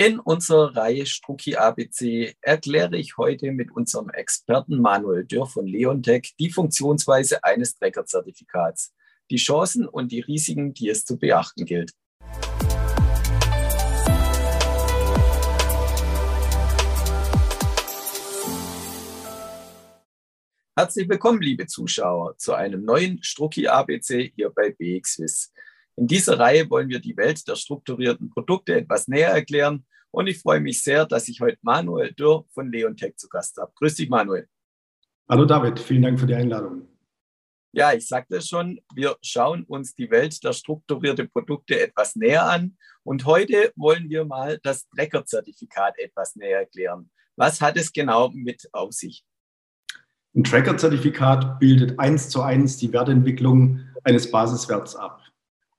In unserer Reihe Strucki ABC erkläre ich heute mit unserem Experten Manuel Dürr von Leontech die Funktionsweise eines Trecker-Zertifikats, die Chancen und die Risiken, die es zu beachten gilt. Herzlich willkommen, liebe Zuschauer, zu einem neuen Strucki ABC hier bei BXWIS. In dieser Reihe wollen wir die Welt der strukturierten Produkte etwas näher erklären und ich freue mich sehr, dass ich heute Manuel Dürr von Leontech zu Gast habe. Grüß dich, Manuel. Hallo David, vielen Dank für die Einladung. Ja, ich sagte es schon, wir schauen uns die Welt der strukturierten Produkte etwas näher an. Und heute wollen wir mal das Tracker-Zertifikat etwas näher erklären. Was hat es genau mit auf sich? Ein Tracker-Zertifikat bildet eins zu eins die Wertentwicklung eines Basiswerts ab.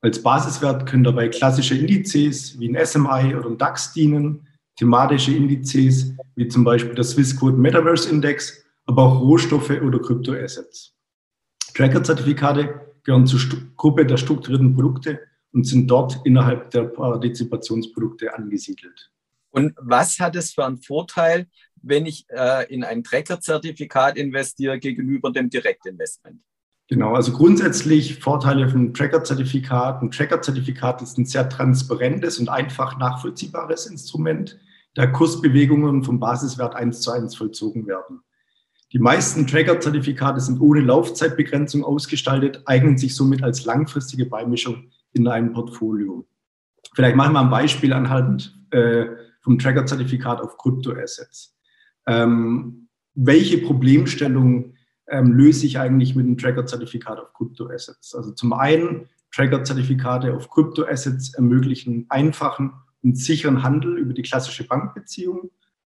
Als Basiswert können dabei klassische Indizes wie ein SMI oder ein DAX dienen, thematische Indizes wie zum Beispiel der Swissquote Metaverse Index, aber auch Rohstoffe oder Kryptoassets. Tracker-Zertifikate gehören zur Gruppe der strukturierten Produkte und sind dort innerhalb der Partizipationsprodukte angesiedelt. Und was hat es für einen Vorteil, wenn ich äh, in ein Tracker-Zertifikat investiere gegenüber dem Direktinvestment? Genau, also grundsätzlich Vorteile von Tracker-Zertifikat. Ein Tracker-Zertifikat ist ein sehr transparentes und einfach nachvollziehbares Instrument, da Kursbewegungen vom Basiswert eins zu eins vollzogen werden. Die meisten Tracker-Zertifikate sind ohne Laufzeitbegrenzung ausgestaltet, eignen sich somit als langfristige Beimischung in einem Portfolio. Vielleicht machen wir ein Beispiel anhand äh, vom Tracker-Zertifikat auf Kryptoassets. Ähm, welche Problemstellungen ähm, löse ich eigentlich mit einem Tracker-Zertifikat auf Kryptoassets? Also zum einen, Tracker-Zertifikate auf Kryptoassets ermöglichen einfachen und sicheren Handel über die klassische Bankbeziehung.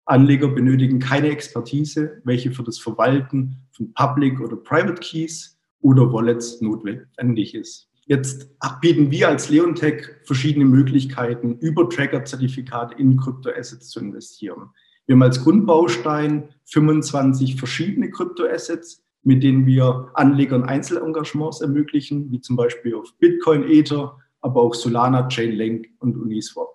Anleger benötigen keine Expertise, welche für das Verwalten von Public oder Private Keys oder Wallets notwendig ist. Jetzt bieten wir als Leontech verschiedene Möglichkeiten, über Tracker-Zertifikate in Kryptoassets zu investieren. Wir haben als Grundbaustein 25 verschiedene Kryptoassets, mit denen wir Anlegern Einzelengagements ermöglichen, wie zum Beispiel auf Bitcoin, Ether, aber auch Solana, Chainlink und Uniswap.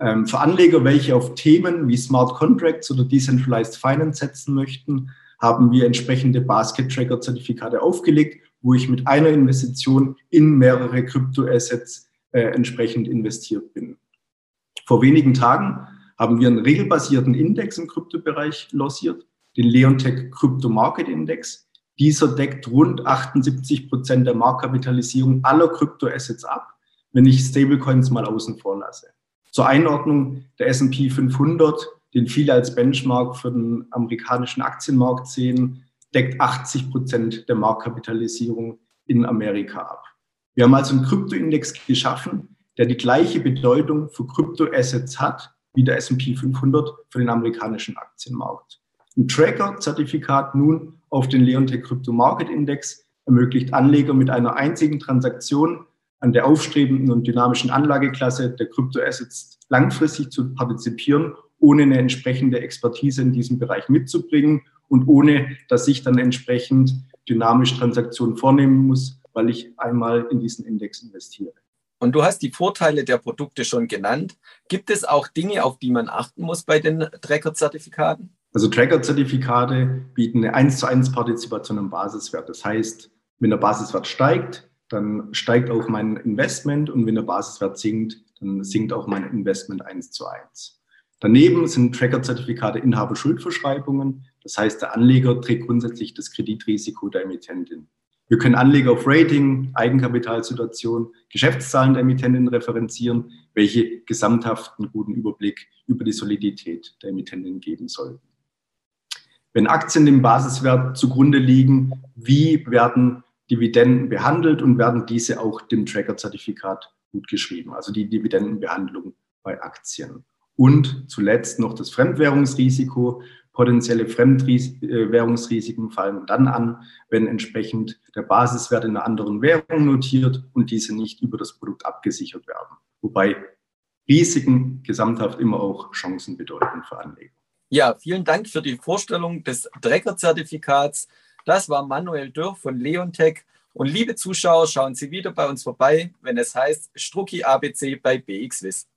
Ähm, für Anleger, welche auf Themen wie Smart Contracts oder Decentralized Finance setzen möchten, haben wir entsprechende Basket-Tracker-Zertifikate aufgelegt, wo ich mit einer Investition in mehrere Kryptoassets äh, entsprechend investiert bin. Vor wenigen Tagen haben wir einen regelbasierten Index im Kryptobereich lanciert, den Leontech Crypto Market Index. Dieser deckt rund 78 Prozent der Marktkapitalisierung aller Kryptoassets ab, wenn ich Stablecoins mal außen vor lasse. Zur Einordnung der S&P 500, den viele als Benchmark für den amerikanischen Aktienmarkt sehen, deckt 80 Prozent der Marktkapitalisierung in Amerika ab. Wir haben also einen Kryptoindex geschaffen, der die gleiche Bedeutung für Kryptoassets hat wie der S&P 500 für den amerikanischen Aktienmarkt. Ein Tracker-Zertifikat nun auf den Leontech Crypto Market Index ermöglicht Anleger mit einer einzigen Transaktion an der aufstrebenden und dynamischen Anlageklasse der Kryptoassets langfristig zu partizipieren, ohne eine entsprechende Expertise in diesem Bereich mitzubringen und ohne, dass ich dann entsprechend dynamisch Transaktionen vornehmen muss, weil ich einmal in diesen Index investiere. Und du hast die Vorteile der Produkte schon genannt. Gibt es auch Dinge, auf die man achten muss bei den Tracker-Zertifikaten? Also Tracker-Zertifikate bieten eine 1 zu 1 Partizipation am Basiswert. Das heißt, wenn der Basiswert steigt, dann steigt auch mein Investment und wenn der Basiswert sinkt, dann sinkt auch mein Investment 1 zu 1. Daneben sind Tracker-Zertifikate Inhaber-Schuldverschreibungen. Das heißt, der Anleger trägt grundsätzlich das Kreditrisiko der Emittentin. Wir können Anleger auf Rating, Eigenkapitalsituation, Geschäftszahlen der Emittentin referenzieren, welche gesamthaft einen guten Überblick über die Solidität der Emittentin geben sollten. Wenn Aktien dem Basiswert zugrunde liegen, wie werden Dividenden behandelt und werden diese auch dem Tracker-Zertifikat gut geschrieben, also die Dividendenbehandlung bei Aktien. Und zuletzt noch das Fremdwährungsrisiko. Potenzielle Fremdwährungsrisiken fallen dann an, wenn entsprechend der Basiswert in einer anderen Währung notiert und diese nicht über das Produkt abgesichert werden. Wobei Risiken gesamthaft immer auch Chancen bedeuten für Anleger. Ja, vielen Dank für die Vorstellung des Trecker-Zertifikats. Das war Manuel Dürr von Leontech. Und liebe Zuschauer, schauen Sie wieder bei uns vorbei, wenn es heißt Strucki ABC bei BXWIS.